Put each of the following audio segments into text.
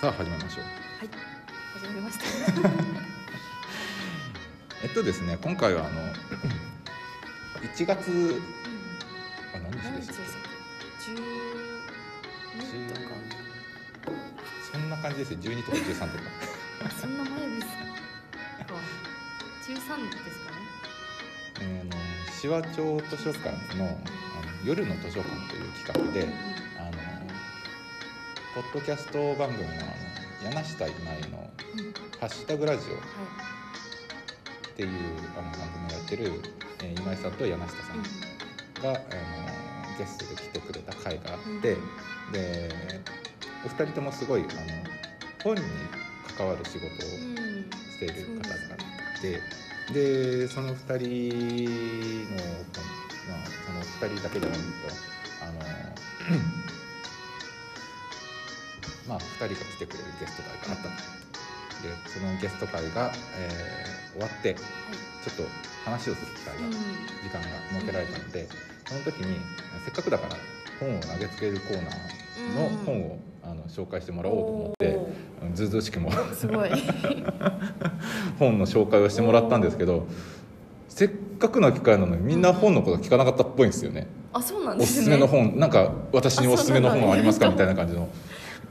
さあ始めましょう。はい。始まりました。えっとですね今回はあの 1月あ何日何日でしたっけ？け12とか。そんな感じですよ12とか13とか。あそんな前ですか。13ですかね。えーあの紫波町図書館のあの夜の図書館という企画であのポッドキャスト番組のあの柳下今井のうんうん「ハッシュタグラジオ」はっていうあの番組をやってる、えー今井さんと柳下さいんが、あのゲストで来てくれた回があって、でお二人ともすごいあの本に関わる仕事をしている方がいてでその二人の、まあ、その二人だけじゃないとあのまあ二人が来てくれるゲスト会があったのでそのゲスト会が、えー終わってちょっと話をする機会がうん。時間が設けられたので、その時にせっかくだから本を投げつけるコーナーの本を、あの紹介してもらおうと思ってずうずうしくもーすごい。本の紹介をしてもらったんですけどせっかくの機会なのにみんな本のこと聞かなかったっぽいんですよね。あそうなんおですすねすめの本なんか私におすすめの本ありますか？みたいな感じの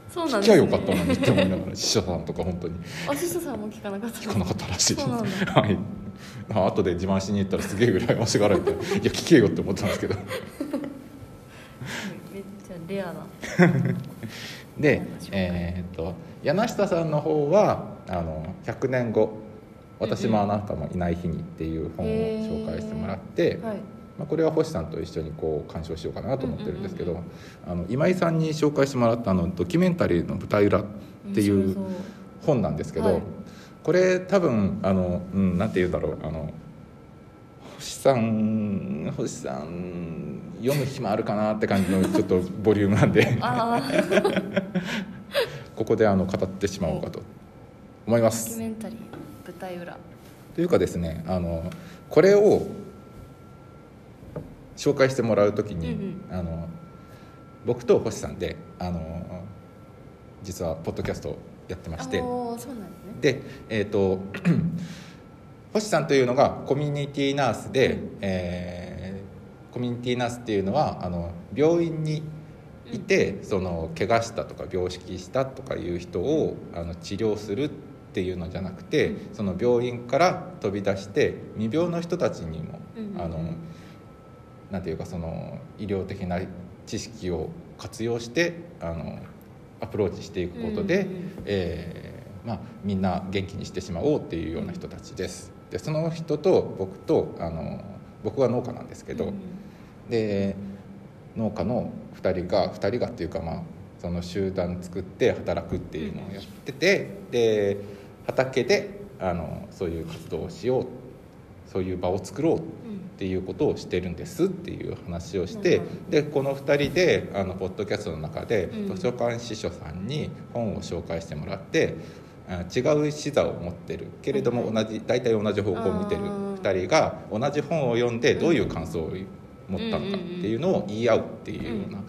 そうなん聞きゃよかったのにって思いながら司書さんとか本当に。あシスさんも聞かなかった。聞かなかったらしいです。はいあ後で自慢しに行ったらすげえぐらい面白がられていや聞けよって思ったんですけど。めっちゃレアな。で、えーっと柳下さんの方はあの100年後私もあなたもいない日にっていう本を紹介してもらって、はいまあ、これは星さんと一緒にこう鑑賞しようかなと思ってるんですけど、あの今井さんに紹介してもらったあのドキュメンタリーの舞台裏っていう本なんですけど、はいこれ多分あの、うん、なんて言うんだろう。あの星さん星さん読む暇あるかなって感じの ちょっとボリュームなんで。ここであの語ってしまおうかと思いまドキュす。メンタリー舞台裏というかですねあのこれを紹介してもらう時に、うんあの僕と星さんであの実はポッドキャストをやってまして。ですね。でえっ、と 星さんというのがコミュニティナースで、えーコミュニティナースっていうのはあの病院にいて、その怪我したとか病死したとかいう人をあの治療するっていうのじゃなくてその病院から飛び出して未病の人たちにも、うん。あのなんていうかその医療的な知識を活用してあのアプローチしていくことで、えーまあ、みんな元気にしてしまおうっていうような人たちです。でその人と僕とあの僕は農家なんですけど、うんで農家の2人が2人がっていうかまあその集団作って働くっていうのをやっててで畑であのそういう活動をしようそういう場を作ろうっていうことをしてるんですっていう話をして、うんでこの2人であのポッドキャストの中でうん。図書館司書さんに本を紹介してもらって、あ違う視座を持ってるけれども同じ大体同じ方向を見てる2人が同じ本を読んでどういう感想を持ったのかっていうのを言い合うっていうような、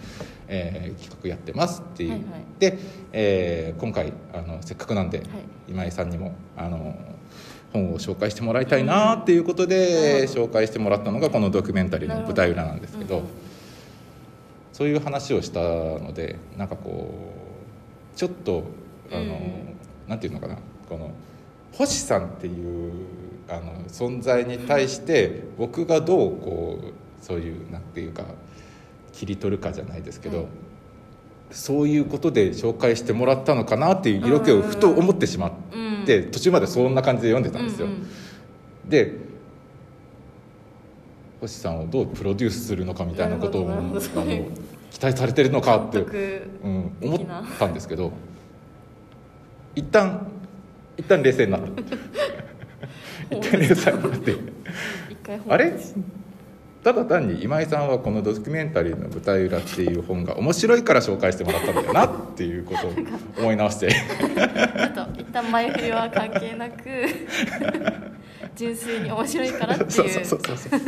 えー企画やってますっていう、はいはい。で、えー今回あのせっかくなんで、はい。今井さんにもあの本を紹介してもらいたいなっていうことで、うん。紹介してもらったのがこのドキュメンタリーの舞台裏なんですけどそういう話をしたのでなんかこうちょっとあの、うん。なんていうのかなこの星さんっていうあの存在に対して僕がどうこうそういうなんていうか切り取るかじゃないですけど、はい。そういうことで紹介してもらったのかなっていう色気をふと思ってしまって、うん途中までそんな感じで読んでたんですよ。うんうん。で星さんをどうプロデュースするのかみたいなことをあの期待されてるのかって、うん、思ったんですけど一旦一旦冷静になった 一旦冷静になって。あれ？ただ単に今井さんはこのドキュメンタリーの舞台裏っていう本が面白いから紹介してもらったんだよなっていうことを 思い直して。ちょっと一旦前振りは関係なく純粋に面白いからっていう。そうそうそうそうそう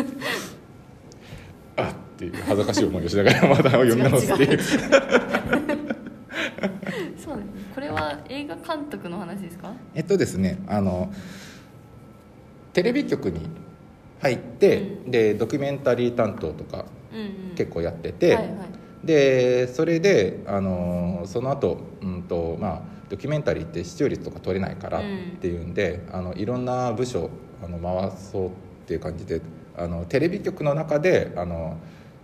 あっていう恥ずかしい思いをしながらまだ読み直すっていう。そうね。これは画映画監督の話ですか？えっとですねあのテレビ局に入って、うんでドキュメンタリー担当とか結構やってて、はいはい。でそれであのその後、うんとまあドキュメンタリーって視聴率とか取れないからっうん。ていうんで、あのいろんな部署あの回そうっていう感じであのテレビ局の中であの、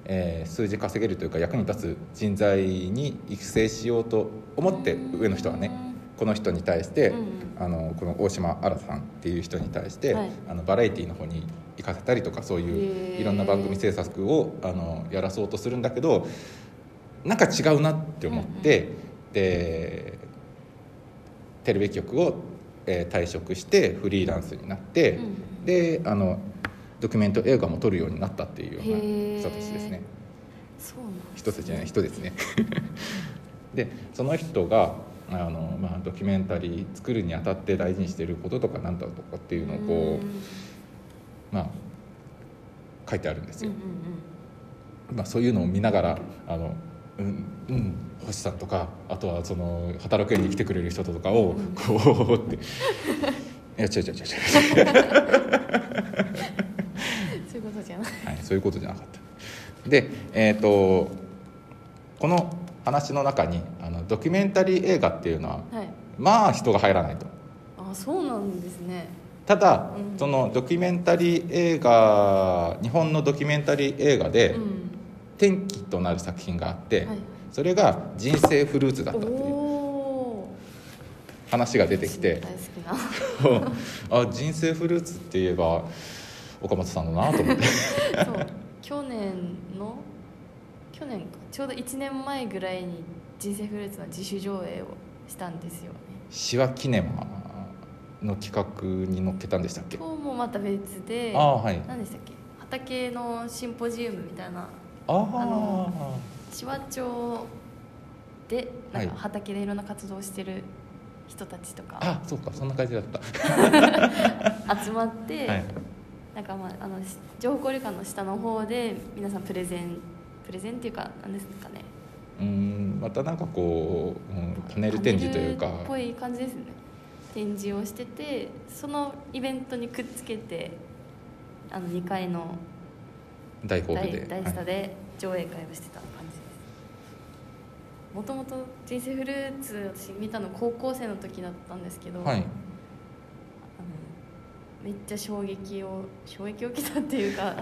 えー数字稼げるというか役に立つ人材に育成しようと思って上の人はねこの人に対して、うんうん。あのこの大島新さんっていう人に対して、はい。あのバラエティーの方に行かせたりとかそういういろんな番組制作をあのやらそうとするんだけどなんか違うなって思って、でテレビ局を、えー退職してフリーランスになって、うんであのドキュメント映画も撮るようになったっていうような人たちですね。そうなんです人たちじゃない人ですね。でその人があの、まあ、ドキュメンタリー作るにあたって大事にしてることとかなんだとかっていうのをこう、まあ、書いてあるんですよ、まあ、そういうのを見ながらあの、うんうん、星さんとかあとはその働く園に来てくれる人とかをこうって「いや違う違う違う違う」うんそういうことじゃない。はい、そういうことじゃなかった。でえっ、とこの話の中にドキュメンタリー映画っていうのははい。まあ人が入らないと。あそうなんですね。ただ、うん。そのドキュメンタリー映画日本のドキュメンタリー映画でうん。転機となる作品があって、はい。それが「人生フルーツ」だったっていう話が出てきて大好きな。あ人生フルーツって言えば岡本さんだなと思って。そう。去年の？去年か。ちょうど1年前ぐらいに「人生フルーツ」の自主上映をしたんですよね。シワキネマの企画に乗っけたんでしたっけ？今日もまた別でああはい。何でしたっけ？畑のシンポジウムみたいなあの千葉町でなんはい。か畑でいろんな活動をしてる人たちとかあそうかそんな感じだった。集まって、はい。なんかまああのし情報交流館の下の方で皆さんプレゼンプレゼンっていうか何ですかねうんまたなんかこう、うん、パネル展示というか。パネルっぽい感じですね。展示をしててそのイベントにくっつけてあの2階の大ホールで。大大スタで上映会をしてた感じです。もともと「人生フルーツ」私見たの高校生の時だったんですけど、はい、はい。あのめっちゃ衝撃を衝撃を受けたっていうか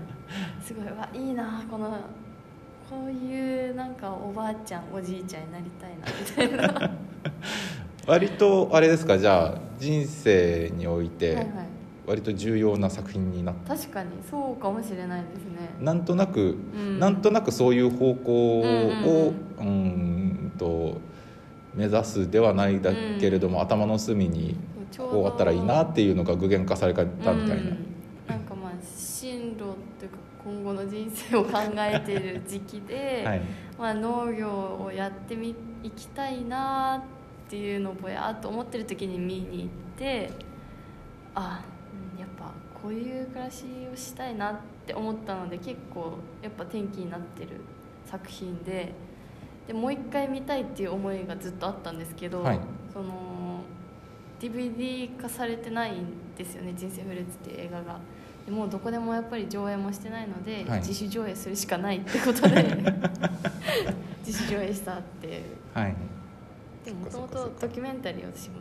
すごいわいいなこのこういうなんかおばあちゃんおじいちゃんになりたいなみたいな。は 割とあれですかじゃあ人生においいてはい割と重要な作品になった。確かにそうかもしれないですね。なんとなく、うん。なんとなくそういう方向をうんと目指すではないだけれども、頭の隅にこうあったらいいなっていうのが具現化されたみたいな、うん。なんかまあ進路というか今後の人生を考えている時期で、はいまあ、農業をやってみいきたいなっていうのをぼやっと思ってる時に見に行ってあうんやっぱこういう暮らしをしたいなって思ったので結構やっぱ転機になってる作品ででもう一回見たいっていう思いがずっとあったんですけど、はいその DVD 化されてないんですよね「人生フルーツ」っていう映画が。でもうどこでもやっぱり上映もしてないので、はい。自主上映するしかないってことで 自主上映したっていう。はい。でももともとドキュメンタリー私も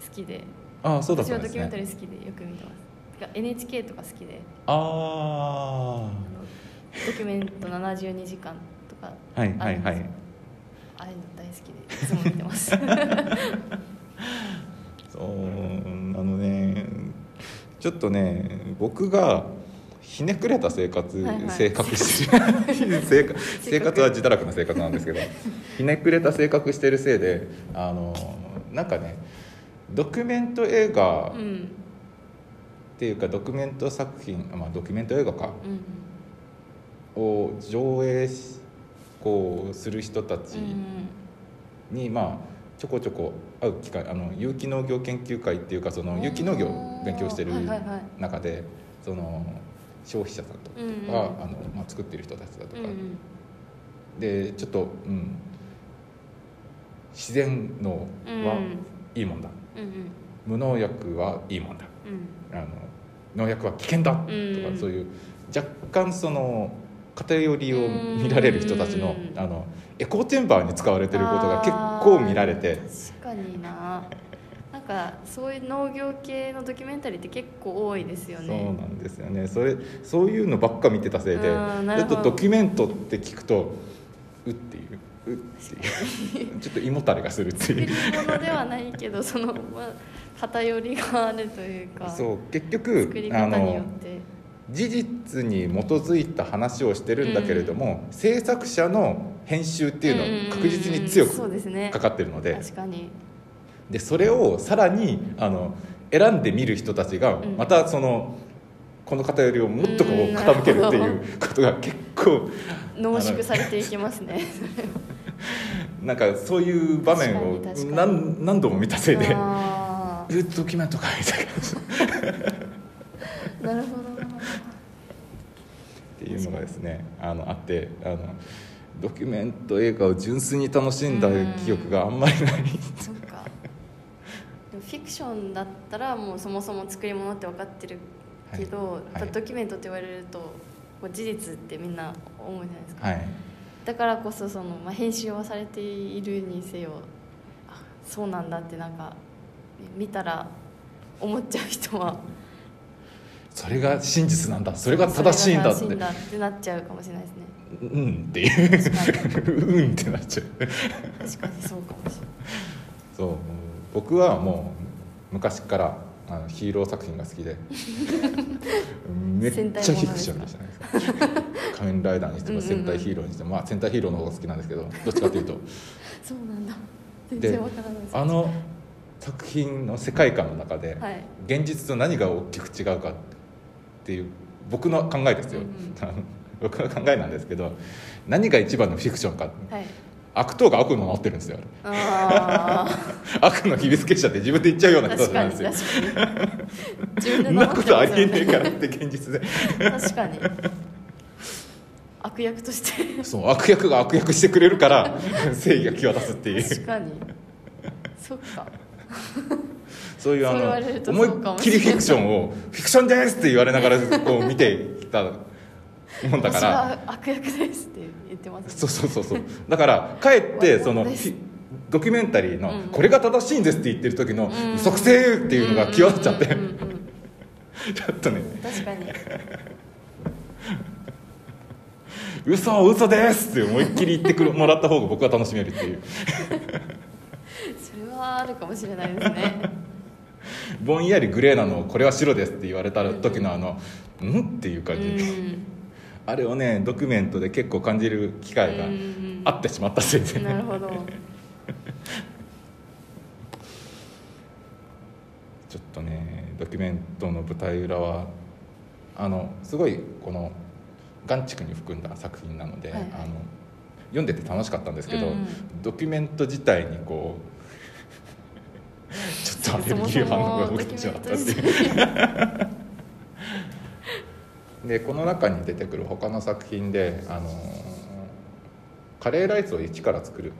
好きで。ああそうだっ私たんですはドキュメンタリねー好きでよく見てます。てか NHK とか好きで。ああのドキュメント72時間とかあはいはいはい。ああいうの大好きでいつも見てます。そうあのねちょっとね僕がひねくれた生活、はいはい。性格してる。生活生活は自堕落な生活なんですけど ひねくれた性格してるせいであのなんかねドキュメント映画っうんていうかドキュメント作品まあドキュメント映画か。うん。を上映しこうする人たちうんに、まあちょこちょこ会う機会あの有機農業研究会っていうかその有機農業を勉強してる中でその消費者さんとか、うんうん。あのまあ、作ってる人たちだとか、うんうん。でちょっと、うん、自然農はうん。いいもんだ、うんうん。無農薬はいいもんだ。うん。あの農薬は危険だとか、うん。そういう若干その偏りを見られる人たちのうん。あのエコーチェンバーに使われてることが結構見られて。確かにな。なんかそういう農業系のドキュメンタリーって結構多いですよそうねなんですよね。それそういうのばっか見てたせいでちょっとドキュメントって聞くとうっていう。うっていう。ちょっと胃もたれがするって作りいう物ではないけどその、まあ、偏りがあるというか。そう結局作りあ方によのって事実に基づいた話をしてるんだけれども、制作者の編集っていうのは確実に強そうくですね。かかってるので。確かに。でそれをさらにあの選んで見る人たちがん。またその、この偏りをもっとこううん傾けるっていうことが結構濃縮されていきますねなんかそういう場面を何何度も見たせいであ「えドキュメントか」みたいな。なるほどなていうのがですねあのあってあのドキュメント映画を純粋に楽しんだ記憶があんまりない。そっか。でもフィクションだったらもうそもそも作り物って分かってるけど、はい。ドキュメントって言われるとこう事実ってみんな思うじゃないですか、はい。だからこそその、まあ、編集はされているにせよあそうなんだってなんか見たら思っちゃう人はそれが真実なんだ。それが正しいんだって。ってなっちゃうかもしれないですね。うんっていう。うんってなっちゃう。確かにそうかもしれない。そう僕はもう昔からあのヒーロー作品が好きで。めっちゃフィクションでしたね。仮面ライダーにしても戦隊ヒーローにしても、まあ、戦隊ヒーローの方が好きなんですけどどっちかというと。そうなんだ。全で然わからないです。あの作品の世界観の中で、はい。現実と何が大きく違うかっていう僕の考えですよ、うんうん。僕の考えなんですけど何が一番のフィクションか。はい。悪党が悪のを守ってるんですよ。あ 悪の秘密結社って自分で言っちゃうようあなことなんですよ。そんなことありえねえかからって現実で。確かに。悪役として。そう悪役が悪役してくれるから正義が際立つっていう。確かに。そっか そういうあの思いっきりフィクションを「フィクションです!」って言われながらこう見てきたもんだから。悪役ですって言ってますそうそうそうそう。だからかえってそのドキュメンタリーのうん「これが正しいんです」って言ってる時のうん「即性!」っていうのが際立っちゃって。ちょっとね。確かに「嘘嘘です!」って思いっきり言ってくるもらった方が僕は楽しめるっていうはあるかもしれないですね。ぼんやりグレーなのを「これは白です」って言われた時のあの「ん?」っていうう感じ。ん。あれをねドキュメントで結構感じる機会がうんあってしまったせいで。なるほど。ちょっとねドキュメントの舞台裏はあのすごいこの眼蓄に含んだ作品なので、はいはい。あの読んでて楽しかったんですけど、うんうん。ドキュメント自体にこうちょっとアレルギー反応が起きてしまったっていう。でこの中に出てくる他の作品であのカレーライスを一から作る。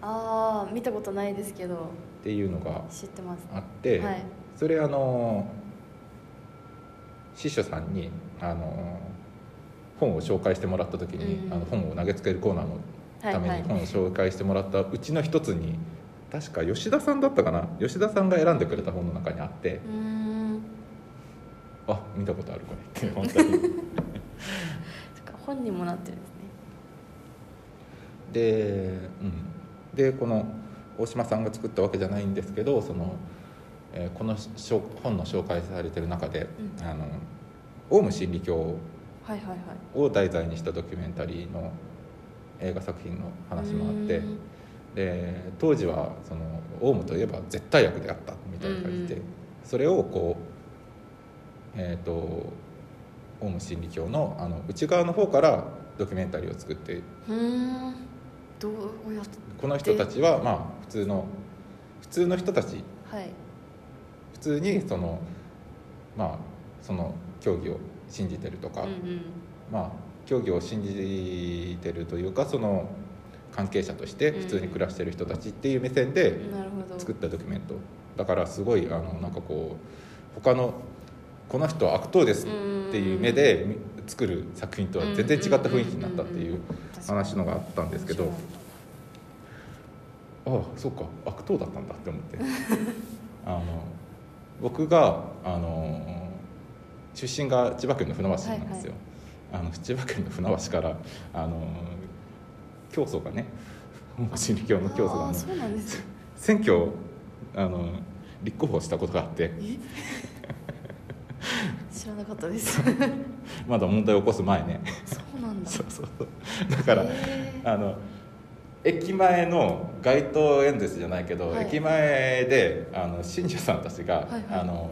ああ見たことないですけど。っていうのが知ってます。あって、はい。それあの司書さんにあの本を紹介してもらった時に、うん。あの本を投げつけるコーナーのためはいはい。に本を紹介してもらったうちの一つに確か吉田さんだったかな？吉田さんが選んでくれた本の中にあってあ見たことあるこれ。って本当に。本にもなってるんですね。で,、うん、でこの大島さんが作ったわけじゃないんですけどその、えーこの本の紹介されてる中で、うん。あのオウム真理教を題材にしたドキュメンタリーの映画作品の話もあってで当時はそのオウムといえば絶対悪であったみたいな感じで、それをこうえっ、とオウム真理教のあの内側の方からドキュメンタリーを作ってどうやって。この人たちはまあ普通の普通の人たち。はい。普通にそのまあその教義を信じてるとか、うんうん。まあ教義を信じてるというかその関係者として普通に暮らしてる人たちっていう目線で作ったドキュメント。だからすごいあのなんかこう他のこの人は悪党ですっていう目でみ作る作品とは全然違った雰囲気になったっていう話のがあったんですけどああそうか悪党だったんだって思って。あの僕があの出身が千葉県の船橋なんですよ、あの千葉県の船橋からあの教祖がね真理教の教祖があのあーそうなんですよ選挙あの立候補したことがあって。知らなかったです。まだ問題を起こす前ね。そうなんだ。そうそう。だからあの駅前の街頭演説じゃないけど、はい。駅前であの信者さんたちが、はいはい。あの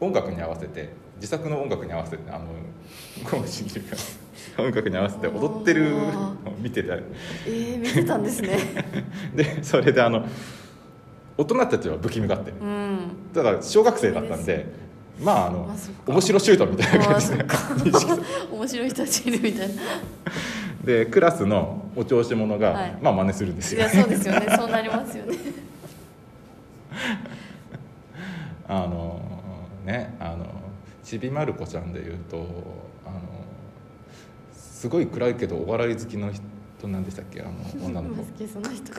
音楽に合わせて自作の音楽に合わせてあの 音楽に合わせて踊ってるのを見てた。えー、見てたんですね。でそれであの大人たちは不気味がってうん。だから小学生だったんでまああのまあ面白シュートみたいな感じで。面白い人たちいるみたいな。でクラスのお調子者が、はい。まあ真似するんですよ。いやそうですよね。そうなりますよね。あのねあのちびまる子ちゃんでいうとあのすごい暗いけどお笑い好きの人なんでしたっけ？あの女の子。好きその人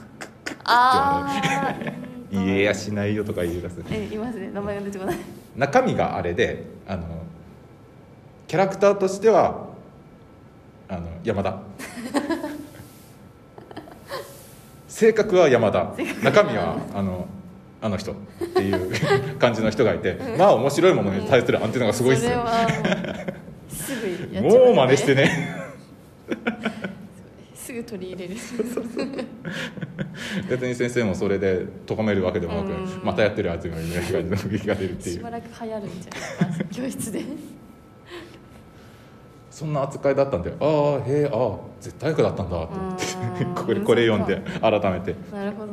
ああ「家やしないよ」とか言い出す。えいますね。名前が出てこない。中身があれであのキャラクターとしてはあの 山田。性格は山田。中身はあのあの人。っていう感じの人がいて。まあ面白いものに対するアンテナがすごいっすよそれはもうすぐやっちゃいますもう真似してね。すぐ取り入れる。別に先生もそれで咎めるわけでもなくうん。またやってるやつがいるみたいな感じの雰囲気が出るっていう。しばらく流行るんじゃないですか教室で。そんな扱いだったんでああへえああ絶対悪だったんだと思って。うん。これこれ読んで改めて。っなるほど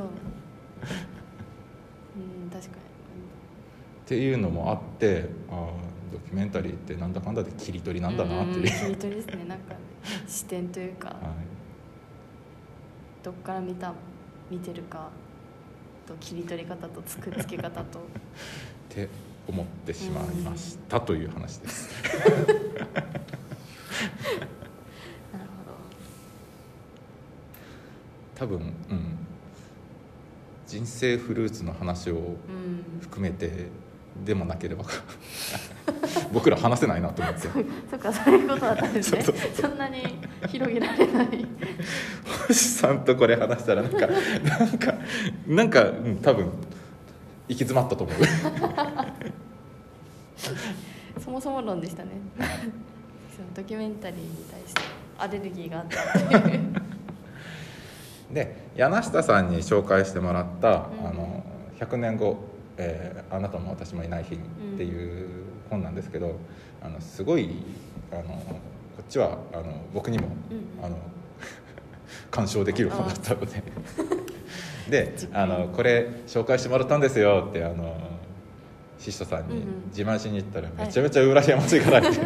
うん確かていうのもあってああドキュメンタリーってなんだかんだで切り取りなんだなっていう、ん切り取りですね。なんか視点というか はい。どっから見た見てるかと切り取り方とつくっつけ方と。って思ってしまいましたという話です。なるほ多分うん人生フルーツの話を含めてでもなければ 僕ら話せないなと思って。そっかそういうことだったんですね。そんなに広げられない。星さんとこれ話したらなんかなんかなんか、うん、多分行き詰まったと思う。そもそも論でしたね。そのドキュメンタリーに対してアレルギーがあったっていうで柳下さんに紹介してもらった「うん。あの100年後、えーあなたも私もいない日に」っていう本なんですけどあのすごいあのこっちはあの僕にも、うんあの 鑑賞できる本だったので。で実あのこれ紹介してもらったんですよってあのシストさんに自慢しに行ったらい。めちゃめちゃ羨ましいからって、い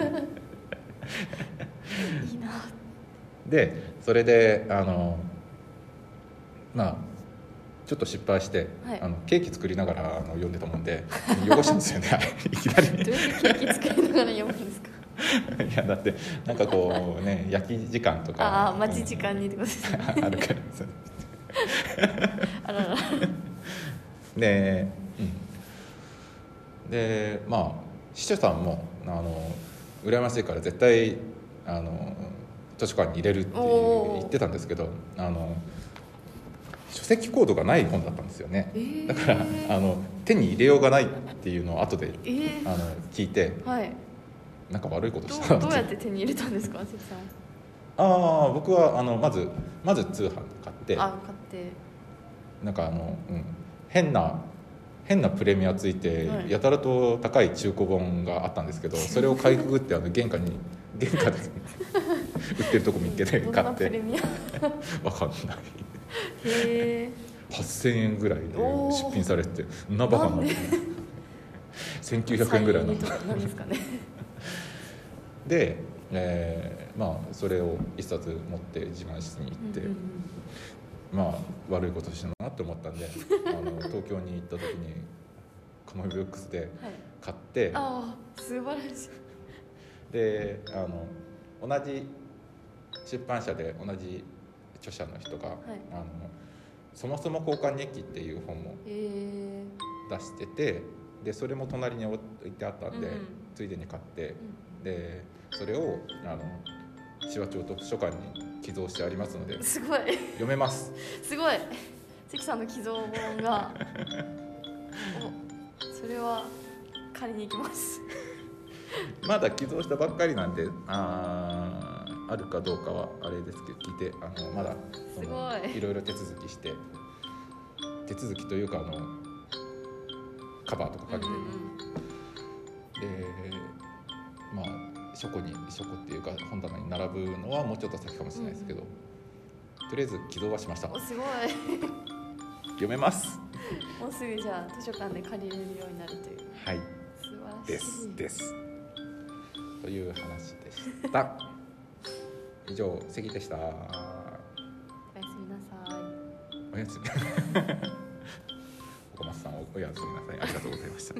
いな。でそれであのまあちょっと失敗して、はい。あのケーキ作りながらあの読んでたもんで 汚したんですよねいきなり。どういうケーキ作りながら読むんですか？いやだってなんかこうね焼き時間とか。ああ待ち時間にってことですね。あるからそう。あらら。で、うん、でまあ司書さんもあの羨ましいから絶対あの図書館に入れるって言ってたんですけどあの書籍コードがない本だったんですよね、えー。だからあの手に入れようがないっていうのを後でえー。あの聞いてはい。なんか悪いことしたな どうやって手に入れたんですか関さん。ああ僕はあのまずまず通販で買ってあ買って。なんかあの、うん、変な変なプレミアついて、はい。やたらと高い中古本があったんですけど それをかいくぐってあの玄関に玄関で 売ってるとこ見つけて買って。なプレミア？わかんないへえ8000円ぐらいで出品されててんなバカななんで？1900円ぐらいのとかなんですかね。でえーまあそれを一冊持って自慢室に行って、うんうんまあ悪いことしたなって思ったんであの東京に行った時にカモメブックスではい。買ってああ素晴らしい。であの同じ出版社で同じ著者の人が、い。あのそもそも交換日記」っていう本もえ出しててでそれも隣に置いてあったんで、うんうん。ついでに買ってーでそれをあの紫波町図書館に寄贈してありますのでうんすごい。読めます。すごい。関さんの寄贈本が おそれは借りに行きます。まだ寄贈したばっかりなんであーあるかどうかはあれですけど聞いてあのまだそのい。いろいろ手続きして手続きというかあのカバーとかかけて、うんうんでまあ書庫に書庫っていうか本棚に並ぶのはもうちょっと先かもしれないですけど、とりあえず寄贈はしました。おすごい。読めます。もうすぐじゃあ図書館で借りれるようになるという。はい。素晴らしい。ですです。という話でした以上関でした。おやすみなさい。おやすみ。岡松さんおやすみなさい。ありがとうございました